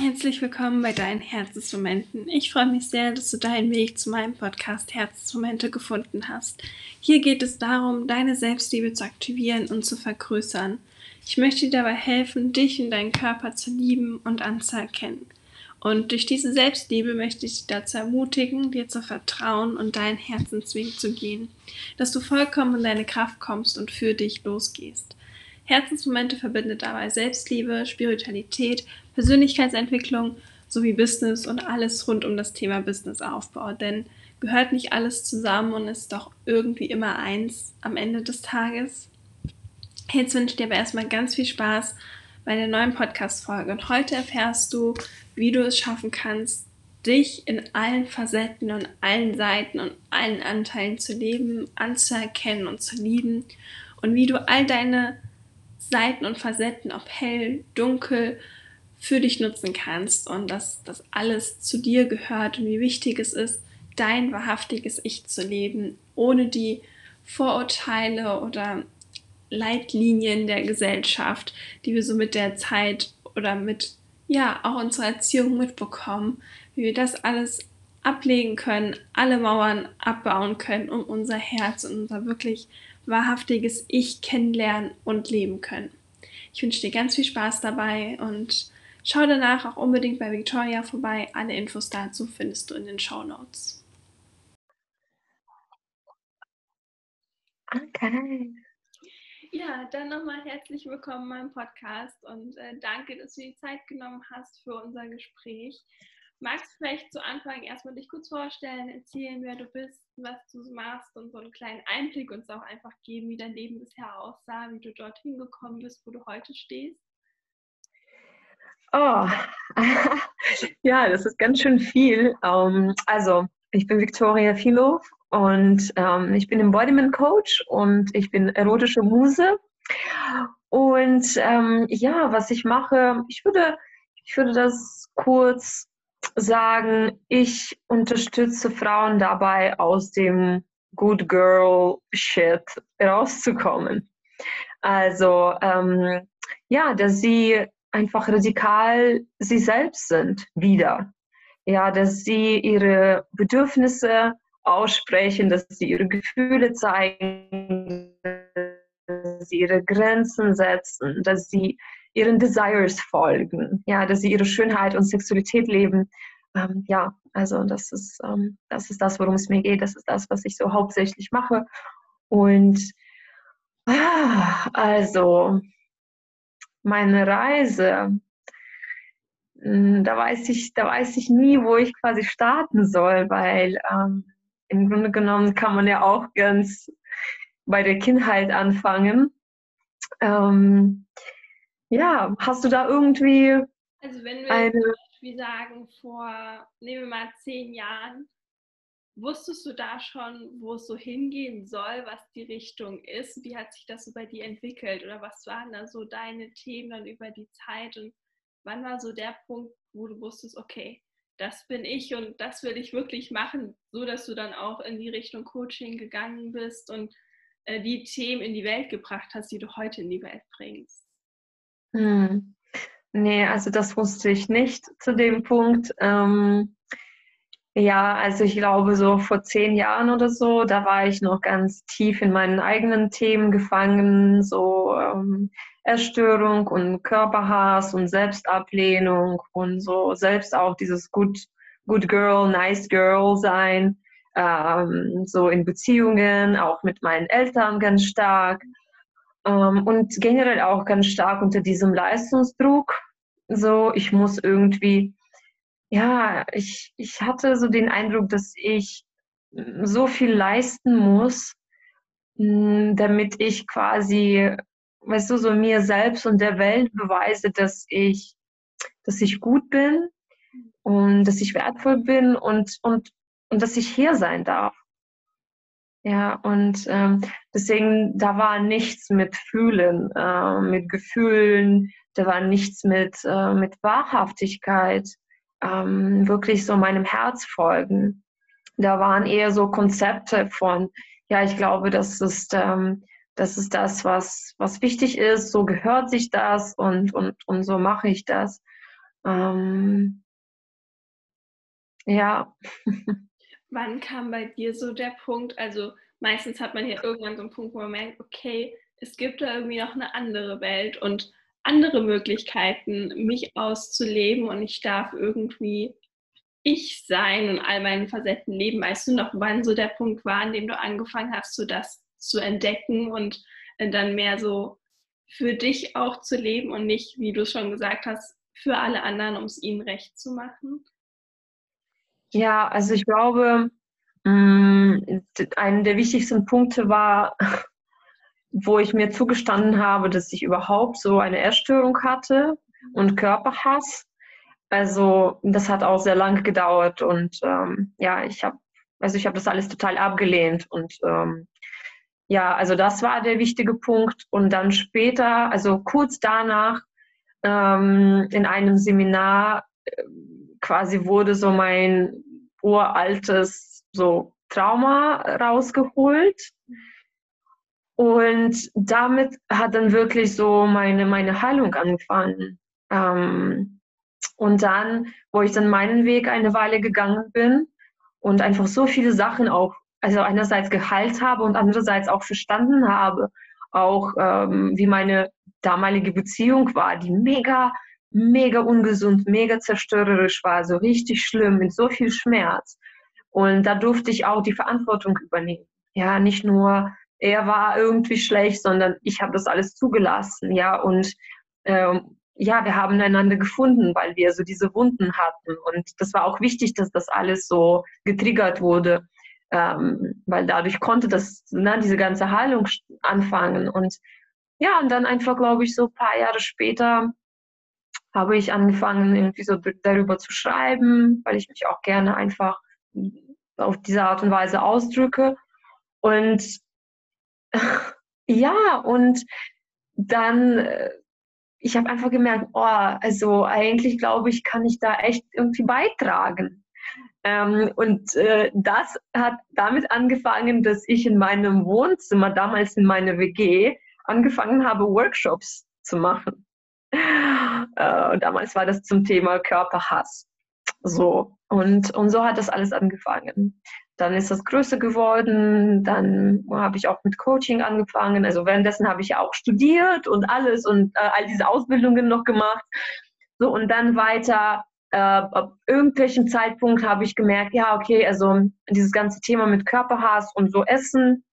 Herzlich willkommen bei deinen Herzensmomenten. Ich freue mich sehr, dass du deinen Weg zu meinem Podcast Herzensmomente gefunden hast. Hier geht es darum, deine Selbstliebe zu aktivieren und zu vergrößern. Ich möchte dir dabei helfen, dich und deinen Körper zu lieben und anzuerkennen. Und durch diese Selbstliebe möchte ich dich dazu ermutigen, dir zu vertrauen und deinen Herzensweg zu gehen, dass du vollkommen in deine Kraft kommst und für dich losgehst. Herzensmomente verbindet dabei Selbstliebe, Spiritualität, Persönlichkeitsentwicklung sowie Business und alles rund um das Thema Businessaufbau. Denn gehört nicht alles zusammen und ist doch irgendwie immer eins am Ende des Tages. Jetzt wünsche ich dir aber erstmal ganz viel Spaß bei der neuen Podcast-Folge. Und heute erfährst du, wie du es schaffen kannst, dich in allen Facetten und allen Seiten und allen Anteilen zu leben, anzuerkennen und zu lieben und wie du all deine Seiten und Facetten, ob hell, dunkel, für dich nutzen kannst und dass das alles zu dir gehört und wie wichtig es ist, dein wahrhaftiges Ich zu leben, ohne die Vorurteile oder Leitlinien der Gesellschaft, die wir so mit der Zeit oder mit ja auch unserer Erziehung mitbekommen, wie wir das alles ablegen können, alle Mauern abbauen können, um unser Herz und unser wirklich wahrhaftiges Ich kennenlernen und leben können. Ich wünsche dir ganz viel Spaß dabei und schau danach auch unbedingt bei Victoria vorbei. Alle Infos dazu findest du in den Show Notes. Okay. Ja, dann nochmal herzlich willkommen in meinem Podcast und äh, danke, dass du die Zeit genommen hast für unser Gespräch. Magst du vielleicht zu Anfang erstmal dich kurz vorstellen, erzählen, wer du bist, was du machst und so einen kleinen Einblick uns auch einfach geben, wie dein Leben bisher aussah, wie du dorthin gekommen bist, wo du heute stehst? Oh, ja, das ist ganz schön viel. Ähm, also, ich bin Victoria Philo und ähm, ich bin Embodiment Coach und ich bin erotische Muse. Und ähm, ja, was ich mache, ich würde, ich würde das kurz sagen, ich unterstütze Frauen dabei, aus dem Good Girl Shit rauszukommen. Also, ähm, ja, dass sie einfach radikal sie selbst sind, wieder. Ja, dass sie ihre Bedürfnisse aussprechen, dass sie ihre Gefühle zeigen, dass sie ihre Grenzen setzen, dass sie ihren Desires folgen, ja, dass sie ihre Schönheit und Sexualität leben. Ähm, ja, also das ist, ähm, das ist das, worum es mir geht. Das ist das, was ich so hauptsächlich mache. Und ah, also meine Reise, hm, da weiß ich, da weiß ich nie, wo ich quasi starten soll, weil ähm, im Grunde genommen kann man ja auch ganz bei der Kindheit anfangen. Ähm, ja, hast du da irgendwie. Also, wenn wir eine... zum Beispiel sagen, vor, nehmen wir mal zehn Jahren, wusstest du da schon, wo es so hingehen soll, was die Richtung ist? Wie hat sich das so bei dir entwickelt? Oder was waren da so deine Themen dann über die Zeit? Und wann war so der Punkt, wo du wusstest, okay, das bin ich und das will ich wirklich machen, so dass du dann auch in die Richtung Coaching gegangen bist und äh, die Themen in die Welt gebracht hast, die du heute in die Welt bringst? Hm. Nee, also das wusste ich nicht zu dem Punkt. Ähm, ja, also ich glaube, so vor zehn Jahren oder so, da war ich noch ganz tief in meinen eigenen Themen gefangen, so ähm, Erstörung und Körperhass und Selbstablehnung und so selbst auch dieses Good, good Girl, Nice Girl sein, ähm, so in Beziehungen, auch mit meinen Eltern ganz stark. Ähm, und generell auch ganz stark unter diesem Leistungsdruck. So, ich muss irgendwie, ja, ich, ich hatte so den Eindruck, dass ich so viel leisten muss, hm, damit ich quasi, weißt du, so mir selbst und der Welt beweise, dass ich, dass ich gut bin und dass ich wertvoll bin und, und, und dass ich hier sein darf. Ja, und ähm, deswegen, da war nichts mit Fühlen, äh, mit Gefühlen, da war nichts mit, äh, mit Wahrhaftigkeit, ähm, wirklich so meinem Herz folgen. Da waren eher so Konzepte von, ja, ich glaube, das ist, ähm, das ist das, was, was wichtig ist, so gehört sich das und, und, und so mache ich das. Ähm, ja. Wann kam bei dir so der Punkt? Also meistens hat man ja irgendwann so einen Punkt, wo man merkt, okay, es gibt da irgendwie noch eine andere Welt und andere Möglichkeiten, mich auszuleben und ich darf irgendwie ich sein und all meinen Facetten leben. Weißt du noch, wann so der Punkt war, an dem du angefangen hast, so das zu entdecken und äh, dann mehr so für dich auch zu leben und nicht, wie du schon gesagt hast, für alle anderen, um es ihnen recht zu machen? Ja, also ich glaube, mm, einer der wichtigsten Punkte war, wo ich mir zugestanden habe, dass ich überhaupt so eine Essstörung hatte und Körperhass. Also das hat auch sehr lange gedauert und ähm, ja, ich habe also ich habe das alles total abgelehnt und ähm, ja, also das war der wichtige Punkt und dann später, also kurz danach ähm, in einem Seminar quasi wurde so mein uraltes so Trauma rausgeholt. Und damit hat dann wirklich so meine, meine Heilung angefangen. Ähm, und dann, wo ich dann meinen Weg eine Weile gegangen bin und einfach so viele Sachen auch, also einerseits geheilt habe und andererseits auch verstanden habe, auch ähm, wie meine damalige Beziehung war, die mega, mega ungesund, mega zerstörerisch war, so richtig schlimm, mit so viel Schmerz. Und da durfte ich auch die Verantwortung übernehmen. Ja, nicht nur er war irgendwie schlecht, sondern ich habe das alles zugelassen. Ja, und ähm, ja, wir haben einander gefunden, weil wir so diese Wunden hatten. Und das war auch wichtig, dass das alles so getriggert wurde, ähm, weil dadurch konnte das, ne, diese ganze Heilung anfangen. Und ja, und dann einfach, glaube ich, so ein paar Jahre später habe ich angefangen, irgendwie so darüber zu schreiben, weil ich mich auch gerne einfach auf diese Art und Weise ausdrücke. Und ja, und dann, äh, ich habe einfach gemerkt, oh, also eigentlich glaube ich, kann ich da echt irgendwie beitragen. Ähm, und äh, das hat damit angefangen, dass ich in meinem Wohnzimmer, damals in meiner WG, angefangen habe, Workshops zu machen. Äh, damals war das zum Thema Körperhass. So. Und, und so hat das alles angefangen. Dann ist das größer geworden, dann habe ich auch mit Coaching angefangen. Also währenddessen habe ich ja auch studiert und alles und äh, all diese Ausbildungen noch gemacht. So, und dann weiter, äh, ab irgendwelchem Zeitpunkt habe ich gemerkt, ja, okay, also dieses ganze Thema mit Körperhass und so Essen,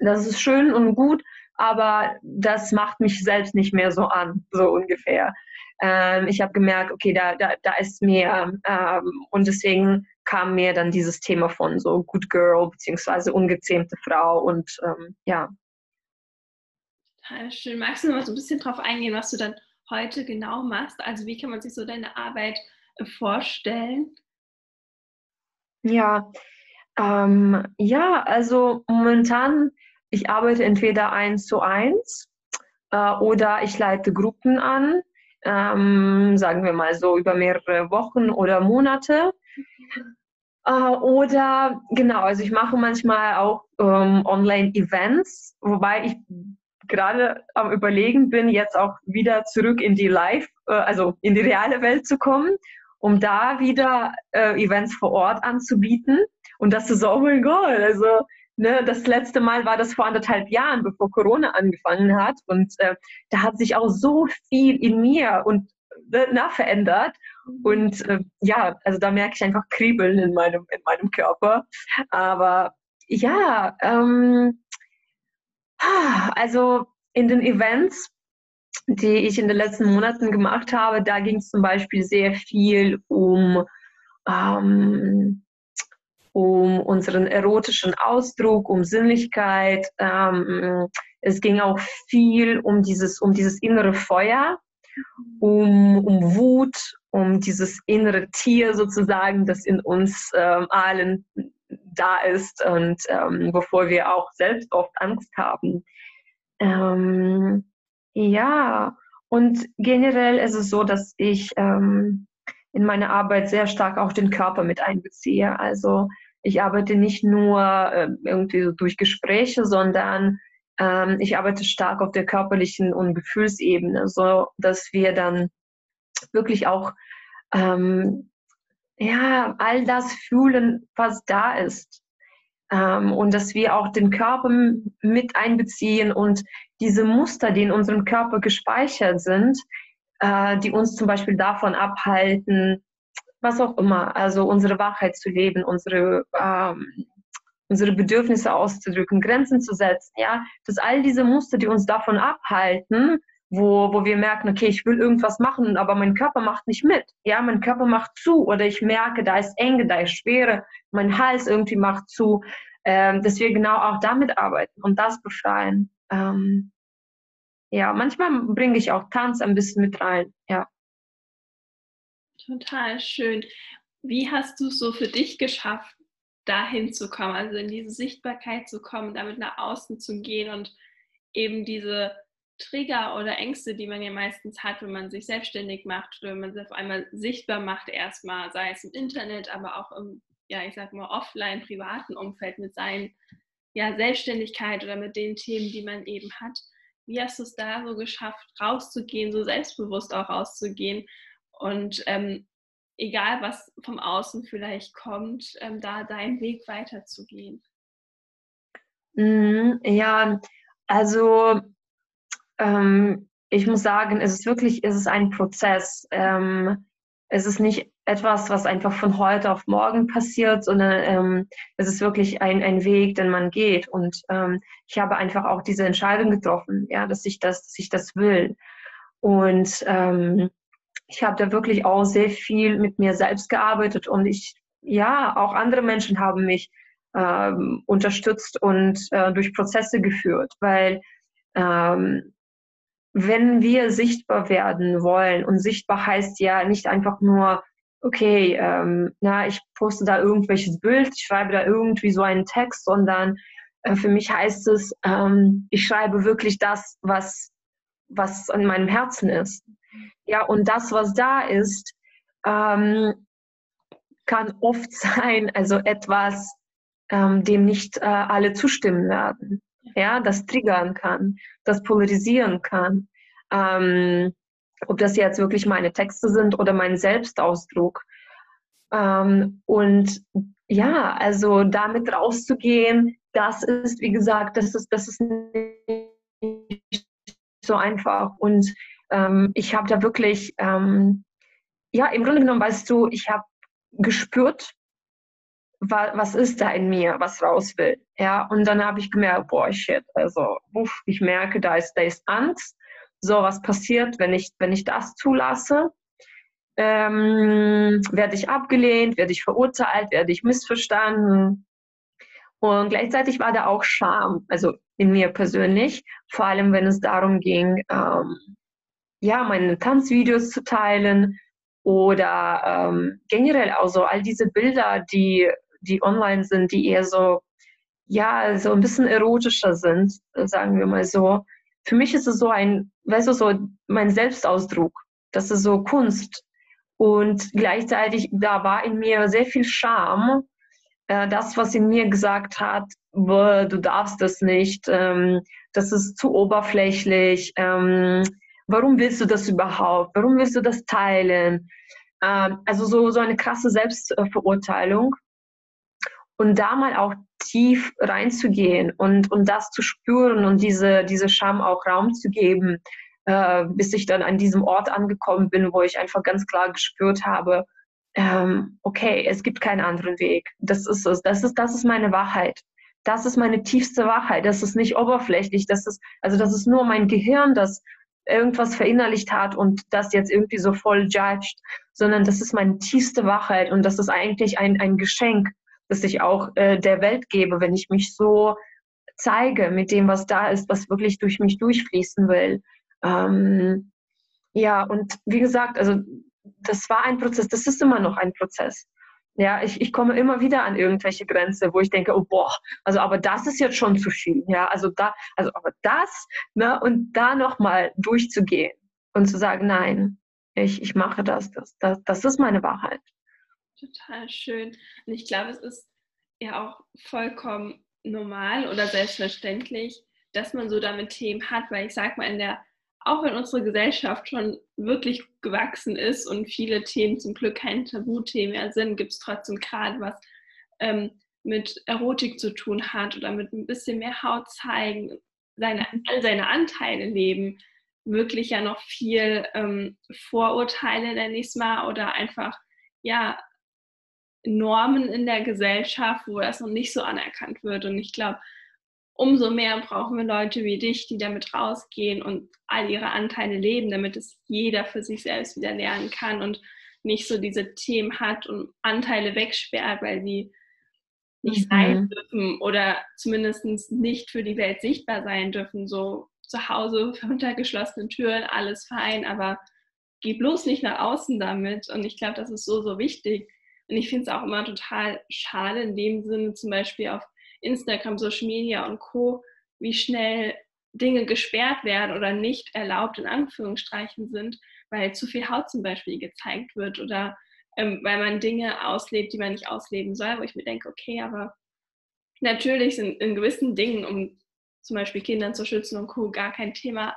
das ist schön und gut, aber das macht mich selbst nicht mehr so an, so ungefähr. Ähm, ich habe gemerkt, okay, da, da, da ist mehr. Ähm, und deswegen kam mir dann dieses Thema von so Good Girl beziehungsweise ungezähmte Frau und ähm, ja. Total schön. Magst du noch mal so ein bisschen drauf eingehen, was du dann heute genau machst? Also wie kann man sich so deine Arbeit äh, vorstellen? Ja, ähm, ja, also momentan ich arbeite entweder eins zu eins äh, oder ich leite Gruppen an, ähm, sagen wir mal so über mehrere Wochen oder Monate. Äh, oder genau, also ich mache manchmal auch ähm, Online-Events, wobei ich gerade am Überlegen bin, jetzt auch wieder zurück in die Live, äh, also in die reale Welt zu kommen, um da wieder äh, Events vor Ort anzubieten. Und das ist, oh mein Gott, also Ne, das letzte Mal war das vor anderthalb Jahren, bevor Corona angefangen hat. Und äh, da hat sich auch so viel in mir und äh, na, verändert. Und äh, ja, also da merke ich einfach Kribbeln in meinem, in meinem Körper. Aber ja, ähm, also in den Events, die ich in den letzten Monaten gemacht habe, da ging es zum Beispiel sehr viel um ähm, um unseren erotischen Ausdruck, um Sinnlichkeit. Ähm, es ging auch viel um dieses, um dieses innere Feuer, um, um Wut, um dieses innere Tier sozusagen, das in uns ähm, allen da ist und ähm, wovor wir auch selbst oft Angst haben. Ähm, ja, und generell ist es so, dass ich ähm, in meiner Arbeit sehr stark auch den Körper mit einbeziehe. Also ich arbeite nicht nur äh, irgendwie so durch Gespräche, sondern ähm, ich arbeite stark auf der körperlichen und Gefühlsebene, so dass wir dann wirklich auch ähm, ja, all das fühlen, was da ist. Ähm, und dass wir auch den Körper mit einbeziehen und diese Muster, die in unserem Körper gespeichert sind, äh, die uns zum Beispiel davon abhalten, was auch immer, also unsere Wahrheit zu leben, unsere, ähm, unsere Bedürfnisse auszudrücken, Grenzen zu setzen, ja, dass all diese Muster, die uns davon abhalten, wo, wo wir merken, okay, ich will irgendwas machen, aber mein Körper macht nicht mit. Ja, mein Körper macht zu oder ich merke, da ist Enge, da ist Schwere, mein Hals irgendwie macht zu, ähm, dass wir genau auch damit arbeiten und das befreien. Ähm, ja, manchmal bringe ich auch Tanz ein bisschen mit rein, ja. Total schön. Wie hast du es so für dich geschafft, dahin zu kommen, also in diese Sichtbarkeit zu kommen, damit nach außen zu gehen und eben diese Trigger oder Ängste, die man ja meistens hat, wenn man sich selbstständig macht oder wenn man sich auf einmal sichtbar macht, erstmal, sei es im Internet, aber auch im, ja, ich sag mal, offline, privaten Umfeld mit seinen, ja, Selbstständigkeit oder mit den Themen, die man eben hat. Wie hast du es da so geschafft, rauszugehen, so selbstbewusst auch rauszugehen und ähm, egal was vom Außen vielleicht kommt, ähm, da deinen Weg weiterzugehen? Mhm, ja, also ähm, ich muss sagen, es ist wirklich, es ist ein Prozess. Ähm, es ist nicht etwas, was einfach von heute auf morgen passiert, sondern ähm, es ist wirklich ein, ein Weg, den man geht. Und ähm, ich habe einfach auch diese Entscheidung getroffen, ja, dass ich das, dass ich das will. Und ähm, ich habe da wirklich auch sehr viel mit mir selbst gearbeitet und ich, ja, auch andere Menschen haben mich ähm, unterstützt und äh, durch Prozesse geführt, weil ähm, wenn wir sichtbar werden wollen, und sichtbar heißt ja nicht einfach nur, okay, ähm, na, ich poste da irgendwelches Bild, ich schreibe da irgendwie so einen Text, sondern äh, für mich heißt es, ähm, ich schreibe wirklich das, was, was an meinem Herzen ist. Ja, und das, was da ist, ähm, kann oft sein, also etwas, ähm, dem nicht äh, alle zustimmen werden ja, das triggern kann, das polarisieren kann. Ähm, ob das jetzt wirklich meine Texte sind oder mein Selbstausdruck. Ähm, und ja, also damit rauszugehen, das ist, wie gesagt, das ist, das ist nicht so einfach. Und ähm, ich habe da wirklich, ähm, ja, im Grunde genommen, weißt du, ich habe gespürt, was ist da in mir, was raus will. Ja, und dann habe ich gemerkt, boah, shit, also, uff, ich merke, da ist, da ist Angst. So, was passiert, wenn ich, wenn ich das zulasse? Ähm, werde ich abgelehnt, werde ich verurteilt, werde ich missverstanden. Und gleichzeitig war da auch Scham, also in mir persönlich, vor allem wenn es darum ging, ähm, ja, meine Tanzvideos zu teilen oder ähm, generell also all diese Bilder, die die online sind, die eher so, ja, so ein bisschen erotischer sind, sagen wir mal so. Für mich ist es so ein, weißt du, so mein Selbstausdruck. Das ist so Kunst. Und gleichzeitig, da war in mir sehr viel Scham. Äh, das, was in mir gesagt hat, du darfst das nicht, ähm, das ist zu oberflächlich, ähm, warum willst du das überhaupt, warum willst du das teilen? Ähm, also so, so eine krasse Selbstverurteilung und da mal auch tief reinzugehen und, und das zu spüren und diese, diese Scham auch Raum zu geben, äh, bis ich dann an diesem Ort angekommen bin, wo ich einfach ganz klar gespürt habe, ähm, okay, es gibt keinen anderen Weg. Das ist es. Das ist, das ist meine Wahrheit. Das ist meine tiefste Wahrheit. Das ist nicht oberflächlich. Das ist, also das ist nur mein Gehirn, das irgendwas verinnerlicht hat und das jetzt irgendwie so voll judged, sondern das ist meine tiefste Wahrheit und das ist eigentlich ein, ein Geschenk, das ich auch äh, der Welt gebe, wenn ich mich so zeige mit dem, was da ist, was wirklich durch mich durchfließen will. Ähm, ja, und wie gesagt, also das war ein Prozess, das ist immer noch ein Prozess. Ja, ich, ich komme immer wieder an irgendwelche Grenzen, wo ich denke, oh boah, also aber das ist jetzt schon zu viel. Ja, also da, also aber das, ne, und da nochmal durchzugehen und zu sagen, nein, ich, ich mache das, das, das, das ist meine Wahrheit. Total schön. Und ich glaube, es ist ja auch vollkommen normal oder selbstverständlich, dass man so damit Themen hat, weil ich sage mal, in der, auch in unserer Gesellschaft schon wirklich gewachsen ist und viele Themen zum Glück kein Tabuthema mehr sind, gibt es trotzdem gerade was ähm, mit Erotik zu tun hat oder mit ein bisschen mehr Haut zeigen, seine, all seine Anteile leben, wirklich ja noch viel ähm, Vorurteile, ich es mal, oder einfach, ja, Normen in der Gesellschaft, wo das noch nicht so anerkannt wird. Und ich glaube, umso mehr brauchen wir Leute wie dich, die damit rausgehen und all ihre Anteile leben, damit es jeder für sich selbst wieder lernen kann und nicht so diese Themen hat und Anteile wegsperrt, weil sie nicht mhm. sein dürfen oder zumindest nicht für die Welt sichtbar sein dürfen. So zu Hause hinter geschlossenen Türen, alles fein, aber geh bloß nicht nach außen damit. Und ich glaube, das ist so, so wichtig. Und ich finde es auch immer total schade in dem Sinne, zum Beispiel auf Instagram, Social Media und Co., wie schnell Dinge gesperrt werden oder nicht erlaubt in Anführungsstrichen sind, weil zu viel Haut zum Beispiel gezeigt wird oder ähm, weil man Dinge auslebt, die man nicht ausleben soll, wo ich mir denke, okay, aber natürlich sind in gewissen Dingen, um zum Beispiel Kindern zu schützen und Co., gar kein Thema.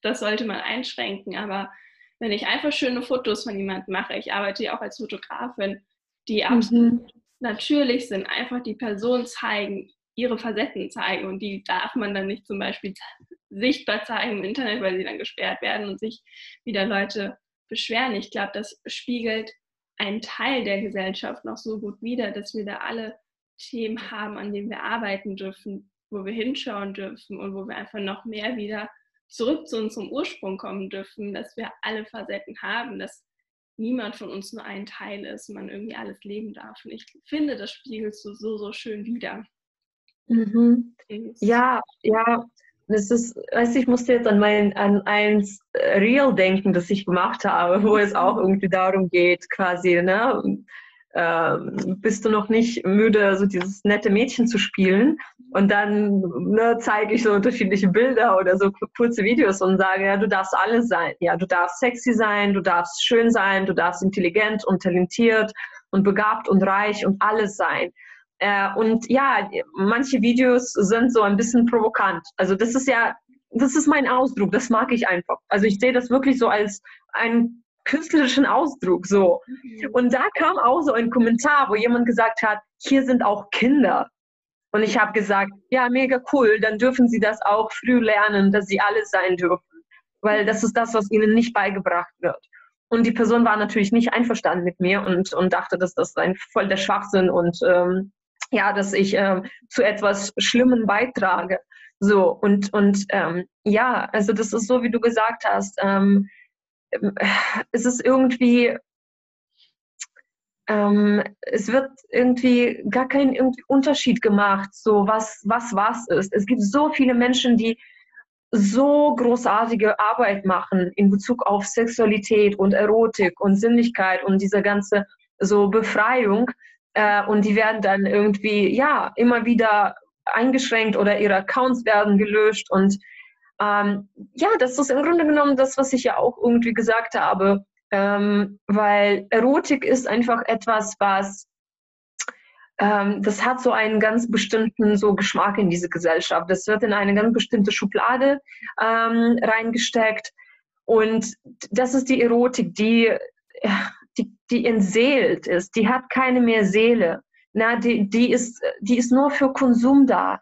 Das sollte man einschränken, aber wenn ich einfach schöne Fotos von jemandem mache, ich arbeite ja auch als Fotografin, die mhm. absolut natürlich sind, einfach die Person zeigen, ihre Facetten zeigen und die darf man dann nicht zum Beispiel sichtbar zeigen im Internet, weil sie dann gesperrt werden und sich wieder Leute beschweren. Ich glaube, das spiegelt einen Teil der Gesellschaft noch so gut wider, dass wir da alle Themen haben, an denen wir arbeiten dürfen, wo wir hinschauen dürfen und wo wir einfach noch mehr wieder zurück zu unserem Ursprung kommen dürfen, dass wir alle Facetten haben, dass niemand von uns nur ein Teil ist man irgendwie alles leben darf. Und ich finde, das spiegelst du so, so schön wieder. Mhm. Ja, ja, das ist, weißt du, ich musste jetzt an mein, an eins äh, Real denken, das ich gemacht habe, wo es auch irgendwie darum geht, quasi, ne, ähm, bist du noch nicht müde, so dieses nette Mädchen zu spielen. Und dann ne, zeige ich so unterschiedliche Bilder oder so kurze Videos und sage, ja, du darfst alles sein. Ja, du darfst sexy sein, du darfst schön sein, du darfst intelligent und talentiert und begabt und reich und alles sein. Äh, und ja, manche Videos sind so ein bisschen provokant. Also das ist ja, das ist mein Ausdruck, das mag ich einfach. Also ich sehe das wirklich so als einen künstlerischen Ausdruck so. Mhm. Und da kam auch so ein Kommentar, wo jemand gesagt hat, hier sind auch Kinder. Und ich habe gesagt, ja, mega cool, dann dürfen sie das auch früh lernen, dass sie alles sein dürfen. Weil das ist das, was ihnen nicht beigebracht wird. Und die Person war natürlich nicht einverstanden mit mir und, und dachte, dass das ein voll der Schwachsinn und ähm, ja, dass ich äh, zu etwas Schlimmem beitrage. So, und, und ähm, ja, also das ist so, wie du gesagt hast, ähm, es ist irgendwie, ähm, es wird irgendwie gar kein irgendwie Unterschied gemacht, so was, was was ist. Es gibt so viele Menschen, die so großartige Arbeit machen in Bezug auf Sexualität und Erotik und Sinnlichkeit und diese ganze so Befreiung. Äh, und die werden dann irgendwie, ja, immer wieder eingeschränkt oder ihre Accounts werden gelöscht. Und ähm, ja, das ist im Grunde genommen das, was ich ja auch irgendwie gesagt habe. Ähm, weil Erotik ist einfach etwas, was ähm, das hat so einen ganz bestimmten so Geschmack in diese Gesellschaft. Das wird in eine ganz bestimmte Schublade ähm, reingesteckt. Und das ist die Erotik, die die, die entseelt ist, die hat keine mehr Seele. Na, die, die, ist, die ist nur für Konsum da.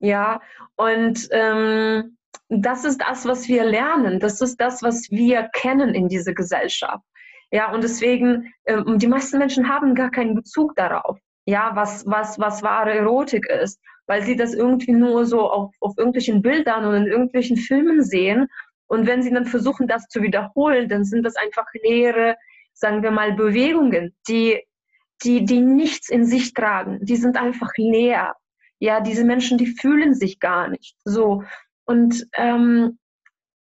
Ja, und ähm, das ist das, was wir lernen. Das ist das, was wir kennen in dieser Gesellschaft. Ja, und deswegen, ähm, die meisten Menschen haben gar keinen Bezug darauf, ja, was, was, was wahre Erotik ist, weil sie das irgendwie nur so auf, auf irgendwelchen Bildern und in irgendwelchen Filmen sehen. Und wenn sie dann versuchen, das zu wiederholen, dann sind das einfach leere sagen wir mal, Bewegungen, die, die, die nichts in sich tragen. Die sind einfach leer. Ja, diese Menschen, die fühlen sich gar nicht so. Und, ähm,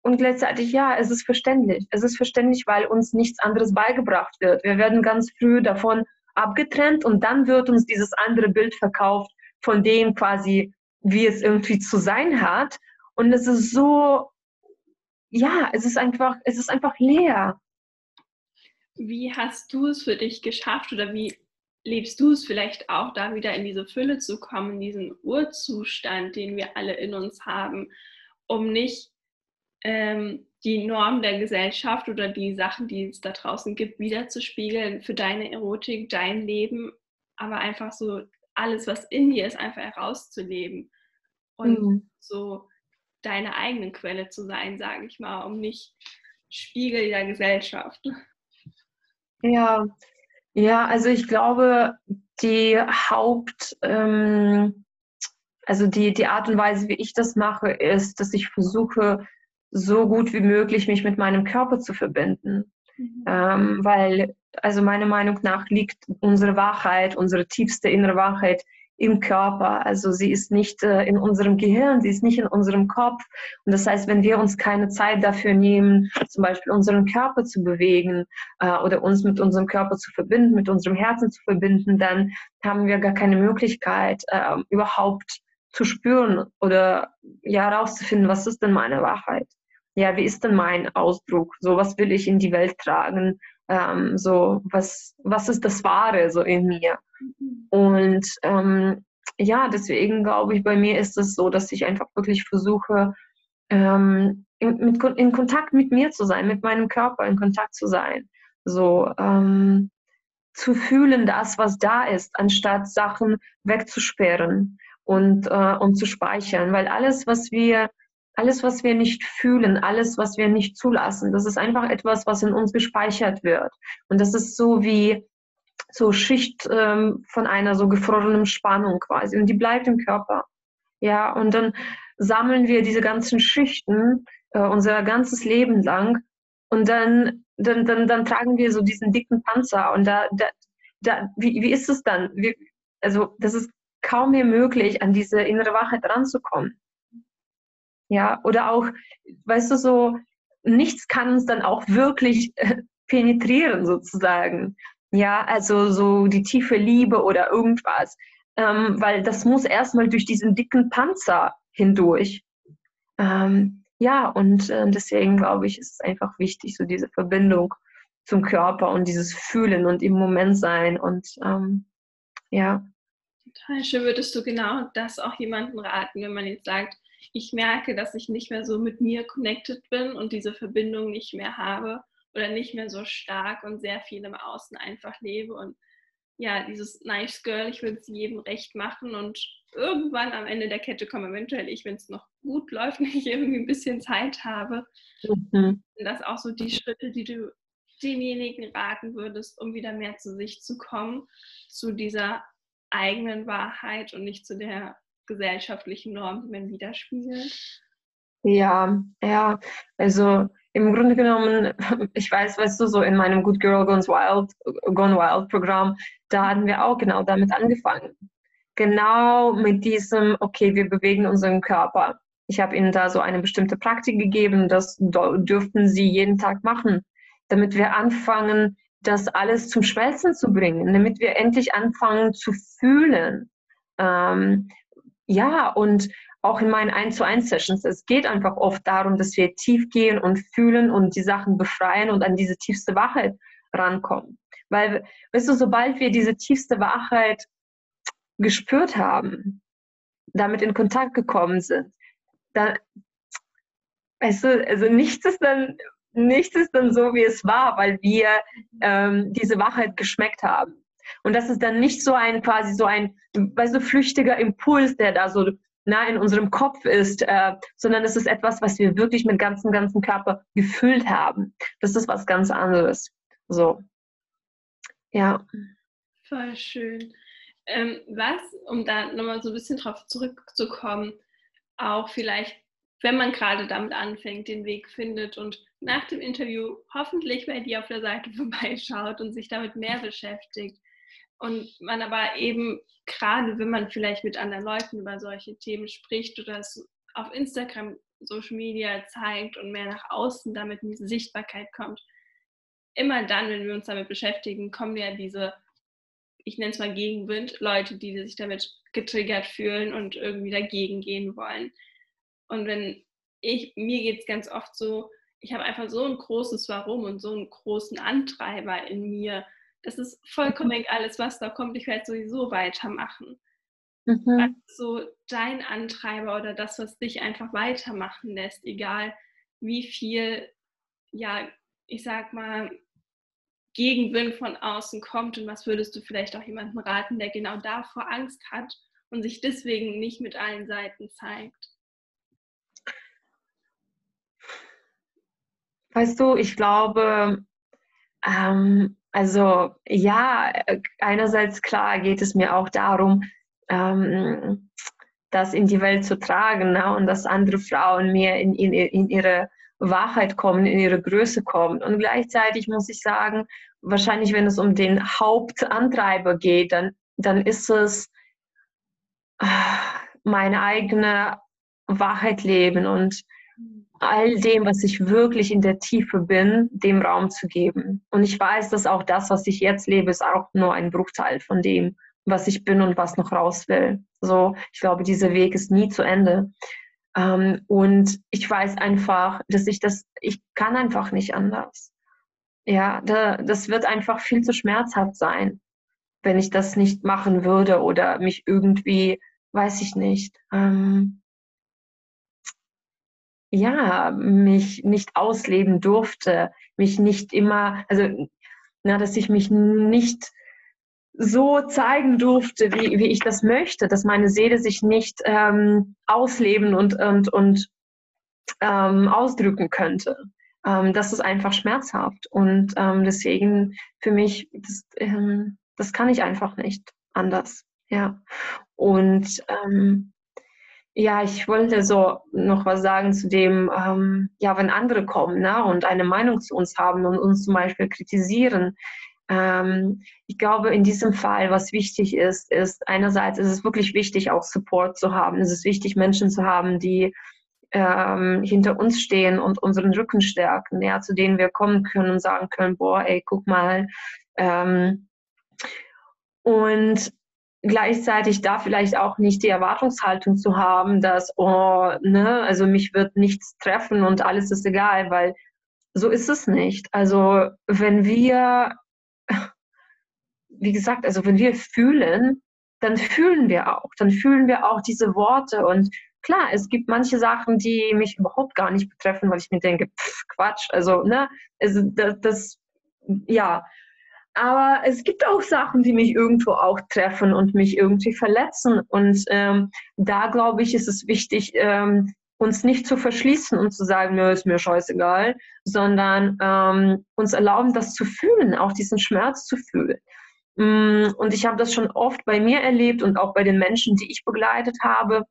und gleichzeitig, ja, es ist verständlich. Es ist verständlich, weil uns nichts anderes beigebracht wird. Wir werden ganz früh davon abgetrennt und dann wird uns dieses andere Bild verkauft von dem quasi, wie es irgendwie zu sein hat. Und es ist so, ja, es ist einfach, es ist einfach leer. Wie hast du es für dich geschafft oder wie lebst du es vielleicht auch, da wieder in diese Fülle zu kommen, diesen Urzustand, den wir alle in uns haben, um nicht ähm, die Norm der Gesellschaft oder die Sachen, die es da draußen gibt, wiederzuspiegeln für deine Erotik, dein Leben, aber einfach so alles, was in dir ist, einfach herauszuleben und mhm. so deine eigene Quelle zu sein, sage ich mal, um nicht Spiegel der Gesellschaft. Ja, ja, also ich glaube, die Haupt, ähm, also die, die Art und Weise, wie ich das mache, ist, dass ich versuche, so gut wie möglich mich mit meinem Körper zu verbinden. Mhm. Ähm, weil, also meiner Meinung nach liegt unsere Wahrheit, unsere tiefste innere Wahrheit im Körper. Also sie ist nicht äh, in unserem Gehirn, sie ist nicht in unserem Kopf. Und das heißt, wenn wir uns keine Zeit dafür nehmen, zum Beispiel unseren Körper zu bewegen äh, oder uns mit unserem Körper zu verbinden, mit unserem Herzen zu verbinden, dann haben wir gar keine Möglichkeit, äh, überhaupt zu spüren oder ja herauszufinden, was ist denn meine Wahrheit? Ja, wie ist denn mein Ausdruck? So, was will ich in die Welt tragen? Ähm, so, was, was ist das Wahre so in mir? Und ähm, ja, deswegen glaube ich, bei mir ist es so, dass ich einfach wirklich versuche, ähm, in, mit, in Kontakt mit mir zu sein, mit meinem Körper in Kontakt zu sein. So, ähm, zu fühlen, das, was da ist, anstatt Sachen wegzusperren und, äh, und zu speichern. Weil alles, was wir, alles, was wir nicht fühlen, alles, was wir nicht zulassen, das ist einfach etwas, was in uns gespeichert wird. Und das ist so wie, so Schicht ähm, von einer so gefrorenen Spannung quasi und die bleibt im Körper. Ja, und dann sammeln wir diese ganzen Schichten äh, unser ganzes Leben lang und dann, dann, dann, dann tragen wir so diesen dicken Panzer und da, da, da wie, wie ist es dann? Wie, also das ist kaum mehr möglich, an diese innere Wahrheit ranzukommen. Ja, oder auch, weißt du, so, nichts kann uns dann auch wirklich äh, penetrieren sozusagen. Ja, also so die tiefe Liebe oder irgendwas. Ähm, weil das muss erstmal durch diesen dicken Panzer hindurch. Ähm, ja, und äh, deswegen glaube ich, ist es einfach wichtig, so diese Verbindung zum Körper und dieses Fühlen und im Moment sein und ähm, ja. Total schön. Würdest du genau das auch jemandem raten, wenn man jetzt sagt, ich merke, dass ich nicht mehr so mit mir connected bin und diese Verbindung nicht mehr habe oder nicht mehr so stark und sehr viel im Außen einfach lebe und ja, dieses Nice Girl, ich will es jedem recht machen und irgendwann am Ende der Kette komme eventuell ich, wenn es noch gut läuft, nicht irgendwie ein bisschen Zeit habe. Mhm. Das auch so die Schritte, die du demjenigen raten würdest, um wieder mehr zu sich zu kommen, zu dieser eigenen Wahrheit und nicht zu der gesellschaftlichen Norm, die man widerspiegelt? Ja, ja, also im Grunde genommen, ich weiß, weißt du, so in meinem Good Girl Gone Wild, Gone Wild Programm, da hatten wir auch genau damit angefangen. Genau mit diesem, okay, wir bewegen unseren Körper. Ich habe ihnen da so eine bestimmte Praktik gegeben, das dürften sie jeden Tag machen, damit wir anfangen, das alles zum Schmelzen zu bringen, damit wir endlich anfangen zu fühlen. Ähm, ja, und auch in meinen 1 zu 1 Sessions. Es geht einfach oft darum, dass wir tief gehen und fühlen und die Sachen befreien und an diese tiefste Wahrheit rankommen. Weil, weißt du, sobald wir diese tiefste Wahrheit gespürt haben, damit in Kontakt gekommen sind, dann, weißt du, also nichts ist dann, nichts ist dann so, wie es war, weil wir ähm, diese Wahrheit geschmeckt haben. Und das ist dann nicht so ein quasi so ein, weißt du, flüchtiger Impuls, der da so nah in unserem Kopf ist, äh, sondern es ist etwas, was wir wirklich mit ganzem, ganzen Körper gefühlt haben. Das ist was ganz anderes. So. Ja. Voll schön. Ähm, was, um da nochmal so ein bisschen drauf zurückzukommen, auch vielleicht, wenn man gerade damit anfängt, den Weg findet und nach dem Interview hoffentlich bei dir auf der Seite vorbeischaut und sich damit mehr beschäftigt, und man aber eben gerade, wenn man vielleicht mit anderen Leuten über solche Themen spricht oder es auf Instagram, Social Media zeigt und mehr nach außen damit in diese Sichtbarkeit kommt, immer dann, wenn wir uns damit beschäftigen, kommen ja diese, ich nenne es mal Gegenwind, Leute, die sich damit getriggert fühlen und irgendwie dagegen gehen wollen. Und wenn ich, mir geht es ganz oft so, ich habe einfach so ein großes Warum und so einen großen Antreiber in mir, das ist vollkommen alles, was da kommt. Ich werde sowieso weitermachen. Mhm. Was ist so dein Antreiber oder das, was dich einfach weitermachen lässt, egal wie viel, ja, ich sag mal, Gegenwind von außen kommt und was würdest du vielleicht auch jemandem raten, der genau davor Angst hat und sich deswegen nicht mit allen Seiten zeigt? Weißt du, ich glaube, ähm, also ja, einerseits klar geht es mir auch darum, ähm, das in die Welt zu tragen ne? und dass andere Frauen mehr in, in, in ihre Wahrheit kommen, in ihre Größe kommen. Und gleichzeitig muss ich sagen, wahrscheinlich, wenn es um den Hauptantreiber geht, dann, dann ist es äh, meine eigene Wahrheit leben und all dem, was ich wirklich in der Tiefe bin, dem Raum zu geben. Und ich weiß, dass auch das, was ich jetzt lebe, ist auch nur ein Bruchteil von dem, was ich bin und was noch raus will. So, ich glaube, dieser Weg ist nie zu Ende. Ähm, und ich weiß einfach, dass ich das, ich kann einfach nicht anders. Ja, da, das wird einfach viel zu schmerzhaft sein, wenn ich das nicht machen würde oder mich irgendwie, weiß ich nicht, ähm, ja, mich nicht ausleben durfte, mich nicht immer, also, na, dass ich mich nicht so zeigen durfte, wie, wie ich das möchte, dass meine Seele sich nicht ähm, ausleben und, und, und ähm, ausdrücken könnte. Ähm, das ist einfach schmerzhaft. Und ähm, deswegen für mich, das, ähm, das kann ich einfach nicht anders. Ja. Und ähm, ja, ich wollte so noch was sagen zu dem, ähm, ja, wenn andere kommen ne, und eine Meinung zu uns haben und uns zum Beispiel kritisieren. Ähm, ich glaube, in diesem Fall, was wichtig ist, ist einerseits ist es wirklich wichtig, auch Support zu haben. Es ist wichtig, Menschen zu haben, die ähm, hinter uns stehen und unseren Rücken stärken, ja, zu denen wir kommen können und sagen können, boah, ey, guck mal. Ähm, und gleichzeitig da vielleicht auch nicht die Erwartungshaltung zu haben, dass, oh, ne, also mich wird nichts treffen und alles ist egal, weil so ist es nicht. Also wenn wir, wie gesagt, also wenn wir fühlen, dann fühlen wir auch, dann fühlen wir auch diese Worte. Und klar, es gibt manche Sachen, die mich überhaupt gar nicht betreffen, weil ich mir denke, pff, Quatsch, also, ne, also das, das ja, aber es gibt auch Sachen, die mich irgendwo auch treffen und mich irgendwie verletzen. Und ähm, da glaube ich, ist es wichtig, ähm, uns nicht zu verschließen und zu sagen, nö, ist mir scheißegal, sondern ähm, uns erlauben, das zu fühlen, auch diesen Schmerz zu fühlen. Mm, und ich habe das schon oft bei mir erlebt und auch bei den Menschen, die ich begleitet habe.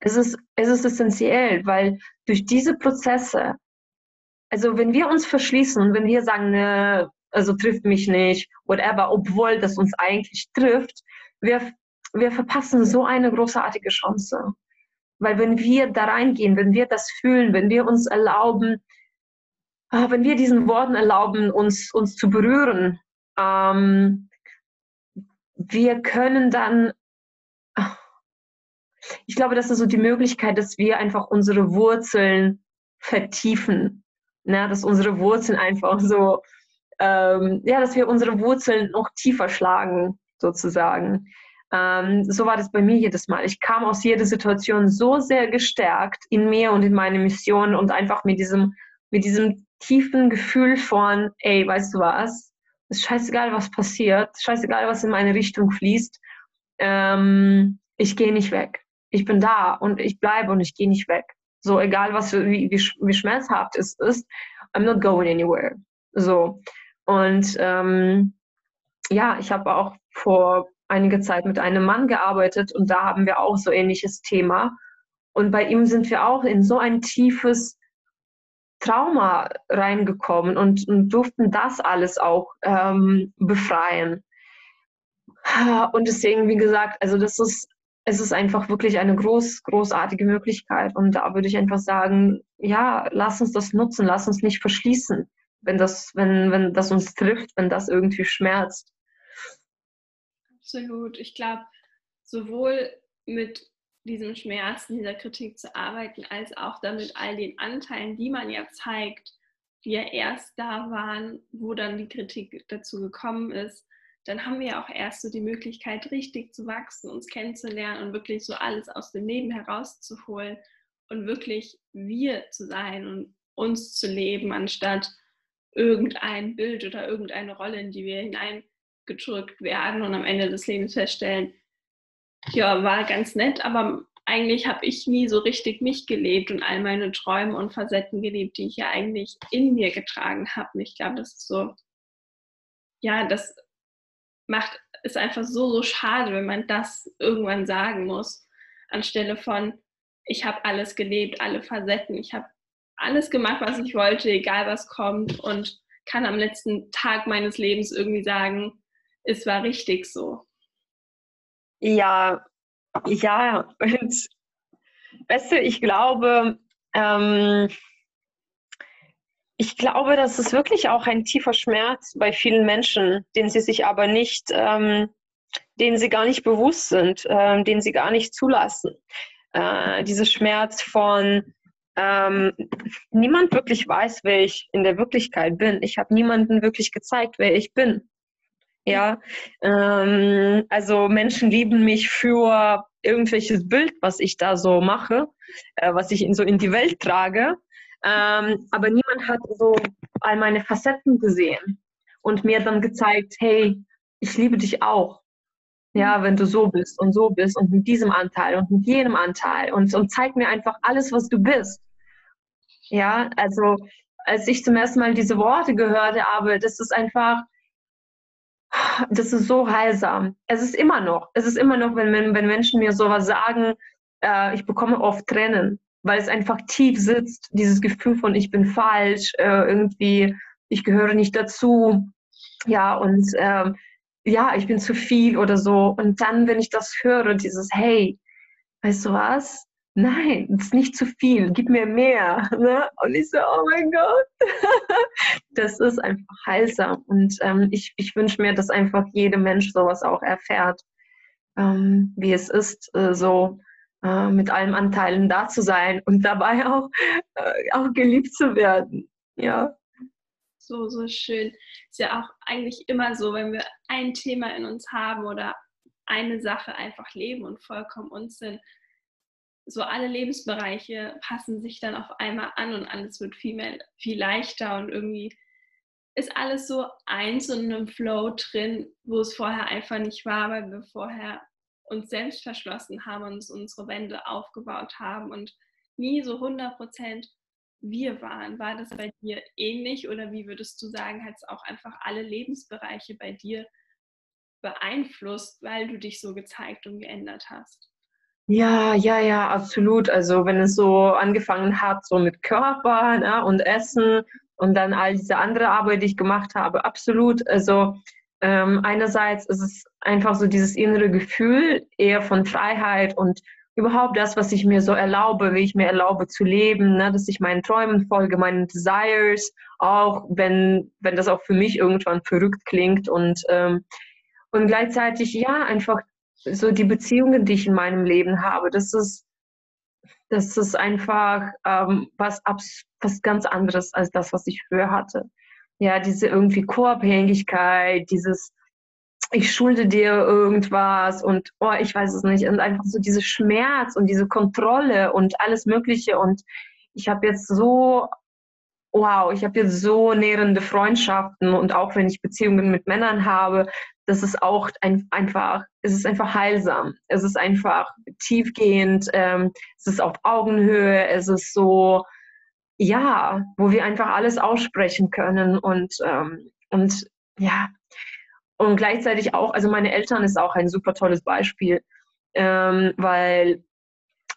Es ist, es ist essentiell, weil durch diese Prozesse, also wenn wir uns verschließen und wenn wir sagen, ne, also trifft mich nicht, whatever, obwohl das uns eigentlich trifft, wir, wir verpassen so eine großartige Chance. Weil wenn wir da reingehen, wenn wir das fühlen, wenn wir uns erlauben, ah, wenn wir diesen Worten erlauben, uns, uns zu berühren, ähm, wir können dann, ich glaube, das ist so die Möglichkeit, dass wir einfach unsere Wurzeln vertiefen, ne? dass unsere Wurzeln einfach so ähm, ja, dass wir unsere Wurzeln noch tiefer schlagen, sozusagen. Ähm, so war das bei mir jedes Mal. Ich kam aus jeder Situation so sehr gestärkt in mir und in meine Mission und einfach mit diesem, mit diesem tiefen Gefühl von, ey, weißt du was? Ist scheißegal, was passiert, scheißegal, was in meine Richtung fließt. Ähm, ich gehe nicht weg. Ich bin da und ich bleibe und ich gehe nicht weg. So egal, was wie, wie, wie schmerzhaft es ist, I'm not going anywhere. So. Und ähm, ja, ich habe auch vor einiger Zeit mit einem Mann gearbeitet und da haben wir auch so ähnliches Thema. Und bei ihm sind wir auch in so ein tiefes Trauma reingekommen und, und durften das alles auch ähm, befreien. Und deswegen, wie gesagt, also das ist, es ist einfach wirklich eine groß, großartige Möglichkeit. Und da würde ich einfach sagen, ja, lass uns das nutzen, lass uns nicht verschließen wenn das, wenn, wenn das uns trifft, wenn das irgendwie schmerzt. Absolut. Ich glaube, sowohl mit diesem Schmerz, dieser Kritik zu arbeiten, als auch damit all den Anteilen, die man ja zeigt, die ja erst da waren, wo dann die Kritik dazu gekommen ist, dann haben wir ja auch erst so die Möglichkeit, richtig zu wachsen, uns kennenzulernen und wirklich so alles aus dem Leben herauszuholen und wirklich wir zu sein und uns zu leben, anstatt irgendein Bild oder irgendeine Rolle, in die wir hineingedrückt werden und am Ende des Lebens feststellen, ja, war ganz nett, aber eigentlich habe ich nie so richtig mich gelebt und all meine Träume und Facetten gelebt, die ich ja eigentlich in mir getragen habe. Und ich glaube, das ist so, ja, das macht es einfach so, so schade, wenn man das irgendwann sagen muss, anstelle von, ich habe alles gelebt, alle Facetten, ich habe alles gemacht, was ich wollte, egal was kommt und kann am letzten Tag meines Lebens irgendwie sagen, es war richtig so. Ja, ja, und weißt du, ich glaube, ähm, ich glaube, das ist wirklich auch ein tiefer Schmerz bei vielen Menschen, den sie sich aber nicht, ähm, den sie gar nicht bewusst sind, ähm, den sie gar nicht zulassen. Äh, dieser Schmerz von ähm, niemand wirklich weiß, wer ich in der Wirklichkeit bin. Ich habe niemanden wirklich gezeigt, wer ich bin. Ja, ähm, also Menschen lieben mich für irgendwelches Bild, was ich da so mache, äh, was ich in, so in die Welt trage. Ähm, aber niemand hat so all meine Facetten gesehen und mir dann gezeigt, hey, ich liebe dich auch. Ja, wenn du so bist und so bist und mit diesem Anteil und mit jenem Anteil und, und zeig mir einfach alles, was du bist. Ja, also als ich zum ersten Mal diese Worte gehört habe, das ist einfach, das ist so heilsam. Es ist immer noch, es ist immer noch, wenn, wenn Menschen mir sowas sagen, äh, ich bekomme oft Tränen, weil es einfach tief sitzt, dieses Gefühl von ich bin falsch, äh, irgendwie, ich gehöre nicht dazu. Ja, und äh, ja, ich bin zu viel oder so. Und dann, wenn ich das höre, dieses Hey, weißt du was? Nein, das ist nicht zu viel, gib mir mehr. Ne? Und ich so, oh mein Gott, das ist einfach heilsam. Und ähm, ich, ich wünsche mir, dass einfach jeder Mensch sowas auch erfährt, ähm, wie es ist, äh, so äh, mit allen Anteilen da zu sein und dabei auch, äh, auch geliebt zu werden. Ja. So, so schön. Ist ja auch eigentlich immer so, wenn wir ein Thema in uns haben oder eine Sache einfach leben und vollkommen uns sind, so alle Lebensbereiche passen sich dann auf einmal an und alles wird viel mehr, viel leichter und irgendwie ist alles so eins und in einem Flow drin, wo es vorher einfach nicht war, weil wir vorher uns selbst verschlossen haben und uns unsere Wände aufgebaut haben und nie so 100 Prozent wir waren. War das bei dir ähnlich oder wie würdest du sagen, hat es auch einfach alle Lebensbereiche bei dir beeinflusst, weil du dich so gezeigt und geändert hast? Ja, ja, ja, absolut. Also wenn es so angefangen hat, so mit Körper ne, und Essen und dann all diese andere Arbeit, die ich gemacht habe, absolut. Also ähm, einerseits ist es einfach so dieses innere Gefühl eher von Freiheit und überhaupt das, was ich mir so erlaube, wie ich mir erlaube zu leben, ne, dass ich meinen Träumen folge, meinen Desires, auch wenn, wenn das auch für mich irgendwann verrückt klingt und ähm, und gleichzeitig ja einfach so die Beziehungen, die ich in meinem Leben habe, das ist, das ist einfach ähm, was, was ganz anderes als das, was ich früher hatte. Ja, diese irgendwie Co-Abhängigkeit, dieses ich schulde dir irgendwas und oh, ich weiß es nicht und einfach so diese Schmerz und diese Kontrolle und alles Mögliche und ich habe jetzt so wow, ich habe jetzt so nährende Freundschaften und auch wenn ich Beziehungen mit Männern habe, das ist auch ein, einfach, es ist einfach heilsam. Es ist einfach tiefgehend, ähm, es ist auf Augenhöhe, es ist so, ja, wo wir einfach alles aussprechen können und, ähm, und ja, und gleichzeitig auch, also meine Eltern ist auch ein super tolles Beispiel, ähm, weil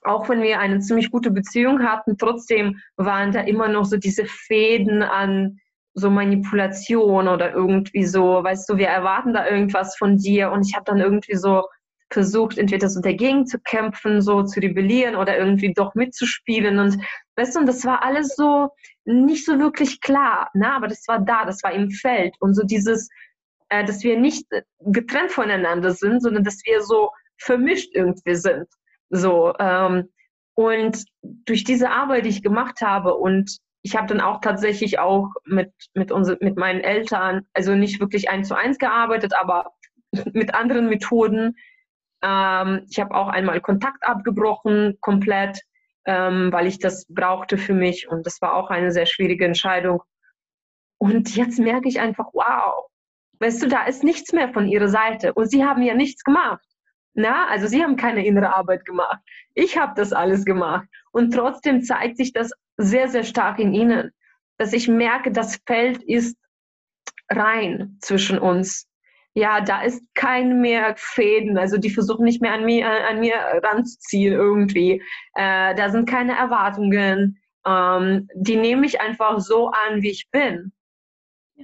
auch wenn wir eine ziemlich gute Beziehung hatten, trotzdem waren da immer noch so diese Fäden an so Manipulation oder irgendwie so, weißt du, wir erwarten da irgendwas von dir und ich habe dann irgendwie so versucht, entweder so dagegen zu kämpfen, so zu rebellieren oder irgendwie doch mitzuspielen und weißt du, und das war alles so nicht so wirklich klar, ne? aber das war da, das war im Feld und so dieses, äh, dass wir nicht getrennt voneinander sind, sondern dass wir so vermischt irgendwie sind. So, ähm, und durch diese Arbeit, die ich gemacht habe und ich habe dann auch tatsächlich auch mit, mit, unser, mit meinen Eltern, also nicht wirklich eins zu eins gearbeitet, aber mit anderen Methoden. Ähm, ich habe auch einmal Kontakt abgebrochen, komplett. ähm, weil ich das brauchte für mich und das war auch eine sehr schwierige Entscheidung. Und jetzt merke ich einfach, wow, weißt du, da ist nichts mehr von ihrer Seite und sie haben ja nichts gemacht. Na, also sie haben keine innere Arbeit gemacht. Ich habe das alles gemacht. Und trotzdem zeigt sich das sehr, sehr stark in ihnen, dass ich merke, das Feld ist rein zwischen uns. Ja, da ist kein mehr Fäden, also die versuchen nicht mehr an mir, an mir ranzuziehen irgendwie. Äh, da sind keine Erwartungen. Ähm, die nehme ich einfach so an, wie ich bin.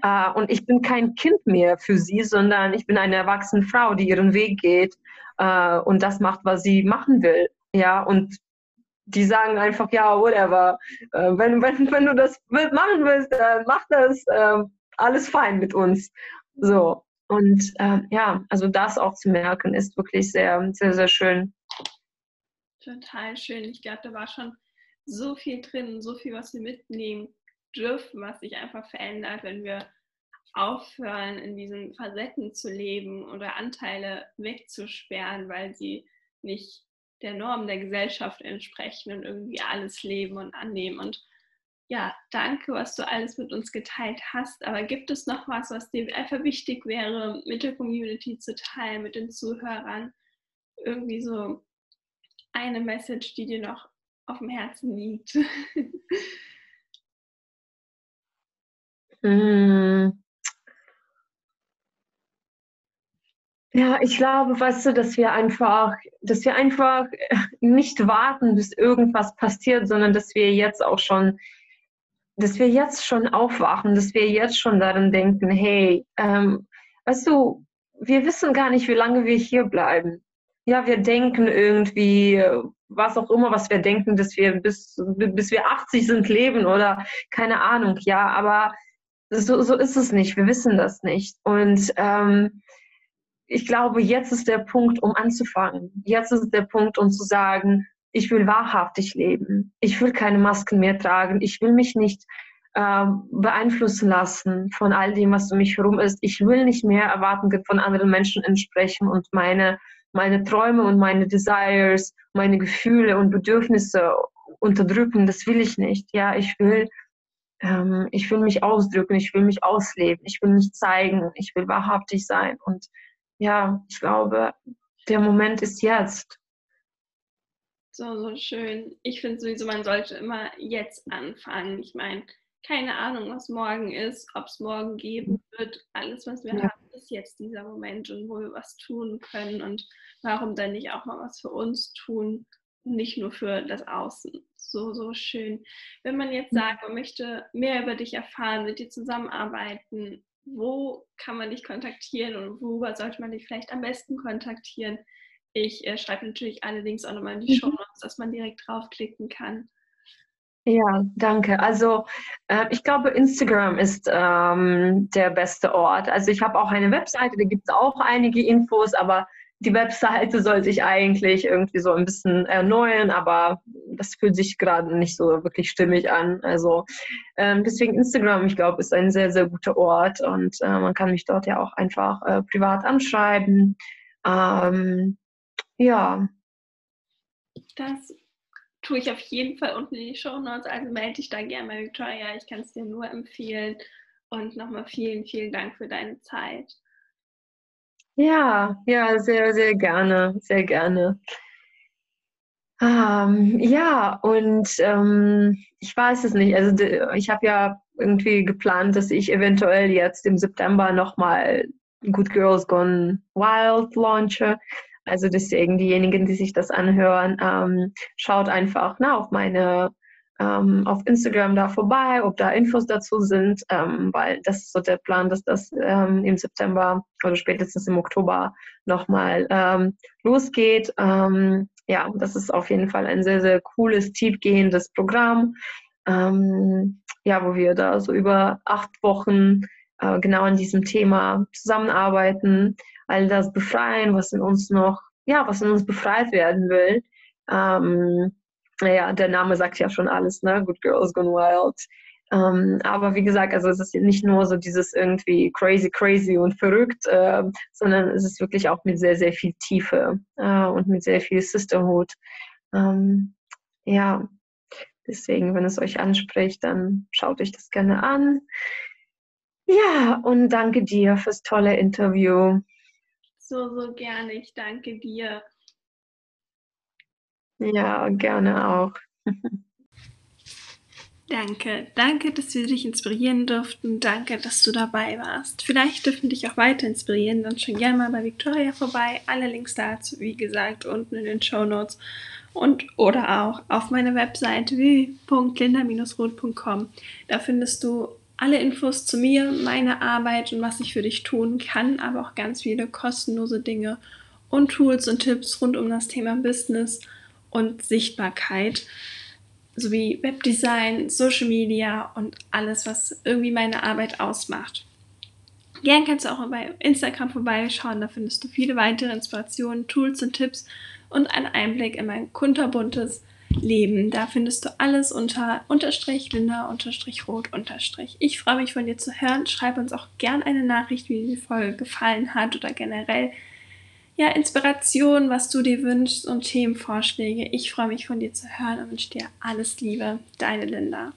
Äh, und ich bin kein Kind mehr für sie, sondern ich bin eine erwachsene Frau, die ihren Weg geht äh, und das macht, was sie machen will. Ja, und die sagen einfach, ja, whatever. Äh, wenn, wenn, wenn du das machen willst, äh, mach das. Äh, alles fein mit uns. So. Und äh, ja, also das auch zu merken, ist wirklich sehr, sehr, sehr schön. Total schön. Ich glaube, da war schon so viel drin, so viel, was wir mitnehmen dürfen, was sich einfach verändert, wenn wir aufhören, in diesen Facetten zu leben oder Anteile wegzusperren, weil sie nicht der Norm der Gesellschaft entsprechen und irgendwie alles leben und annehmen. Und ja, danke, was du alles mit uns geteilt hast. Aber gibt es noch was, was dir einfach wichtig wäre, mit der Community zu teilen, mit den Zuhörern? Irgendwie so eine Message, die dir noch auf dem Herzen liegt? hm. Ja, ich glaube, weißt du, dass wir einfach, dass wir einfach nicht warten, bis irgendwas passiert, sondern dass wir jetzt auch schon, dass wir jetzt schon aufwachen, dass wir jetzt schon daran denken, hey, ähm, weißt du, wir wissen gar nicht, wie lange wir hier bleiben. Ja, wir denken irgendwie, was auch immer, was wir denken, dass wir bis, bis wir 80 sind leben oder keine Ahnung, ja, aber so, so ist es nicht. Wir wissen das nicht. Und ähm, ich glaube, jetzt ist der Punkt, um anzufangen. Jetzt ist der Punkt, um zu sagen, ich will wahrhaftig leben. Ich will keine Masken mehr tragen. Ich will mich nicht äh, beeinflussen lassen von all dem, was um mich herum ist. Ich will nicht mehr Erwartungen von anderen Menschen entsprechen und meine, meine Träume und meine Desires, meine Gefühle und Bedürfnisse unterdrücken. Das will ich nicht. Ja, ich will, ähm, ich will mich ausdrücken. Ich will mich ausleben. Ich will mich zeigen. Ich will wahrhaftig sein und ja, ich glaube, der Moment ist jetzt. So, so schön. Ich finde sowieso, man sollte immer jetzt anfangen. Ich meine, keine Ahnung, was morgen ist, ob es morgen geben wird. Alles, was wir ja. haben, ist jetzt dieser Moment und wo wir was tun können. Und warum dann nicht auch mal was für uns tun und nicht nur für das Außen. So, so schön. Wenn man jetzt sagt, man möchte mehr über dich erfahren, mit dir zusammenarbeiten, wo kann man dich kontaktieren und worüber sollte man dich vielleicht am besten kontaktieren? Ich äh, schreibe natürlich alle Links auch nochmal in die mhm. Show Notes, dass man direkt draufklicken kann. Ja, danke. Also äh, ich glaube, Instagram ist ähm, der beste Ort. Also ich habe auch eine Webseite, da gibt es auch einige Infos, aber die Webseite soll sich eigentlich irgendwie so ein bisschen erneuern, aber das fühlt sich gerade nicht so wirklich stimmig an. Also ähm, deswegen Instagram, ich glaube, ist ein sehr, sehr guter Ort und äh, man kann mich dort ja auch einfach äh, privat anschreiben. Ähm, ja. Das tue ich auf jeden Fall unten in die Show Notes, also melde dich da gerne bei Victoria. Ich kann es dir nur empfehlen. Und nochmal vielen, vielen Dank für deine Zeit. Ja, ja, sehr, sehr gerne, sehr gerne. Ähm, ja, und ähm, ich weiß es nicht. Also ich habe ja irgendwie geplant, dass ich eventuell jetzt im September nochmal Good Girls Gone Wild launche. Also deswegen diejenigen, die sich das anhören, ähm, schaut einfach na, auf meine ähm, auf Instagram da vorbei, ob da Infos dazu sind, ähm, weil das ist so der Plan, dass das ähm, im September oder spätestens im Oktober nochmal ähm, losgeht. Ähm, ja, das ist auf jeden Fall ein sehr, sehr cooles, tiefgehendes Programm, ähm, ja, wo wir da so über acht Wochen äh, genau an diesem Thema zusammenarbeiten, all das befreien, was in uns noch, ja, was in uns befreit werden will. Naja, der Name sagt ja schon alles, ne? Good Girls Gone Wild. Ähm, aber wie gesagt, also es ist nicht nur so dieses irgendwie crazy, crazy und verrückt, äh, sondern es ist wirklich auch mit sehr, sehr viel Tiefe äh, und mit sehr viel Sisterhood. Ähm, ja, deswegen, wenn es euch anspricht, dann schaut euch das gerne an. Ja, und danke dir fürs tolle Interview. So, so gerne. Ich danke dir. Ja, gerne auch. Danke, danke, dass wir dich inspirieren durften. Danke, dass du dabei warst. Vielleicht dürfen dich auch weiter inspirieren. Dann schon gerne mal bei Victoria vorbei. Alle Links dazu, wie gesagt, unten in den Show Notes und oder auch auf meiner Webseite www.linda-roth.com. Da findest du alle Infos zu mir, meiner Arbeit und was ich für dich tun kann, aber auch ganz viele kostenlose Dinge und Tools und Tipps rund um das Thema Business und Sichtbarkeit sowie Webdesign, Social Media und alles, was irgendwie meine Arbeit ausmacht. Gern kannst du auch bei Instagram vorbeischauen, da findest du viele weitere Inspirationen, Tools und Tipps und einen Einblick in mein kunterbuntes Leben. Da findest du alles unter unterstrich Linda unterstrich rot unterstrich. Ich freue mich von dir zu hören. Schreib uns auch gern eine Nachricht, wie dir die Folge gefallen hat oder generell ja, Inspiration, was du dir wünschst und Themenvorschläge. Ich freue mich von dir zu hören und wünsche dir alles Liebe. Deine Linda.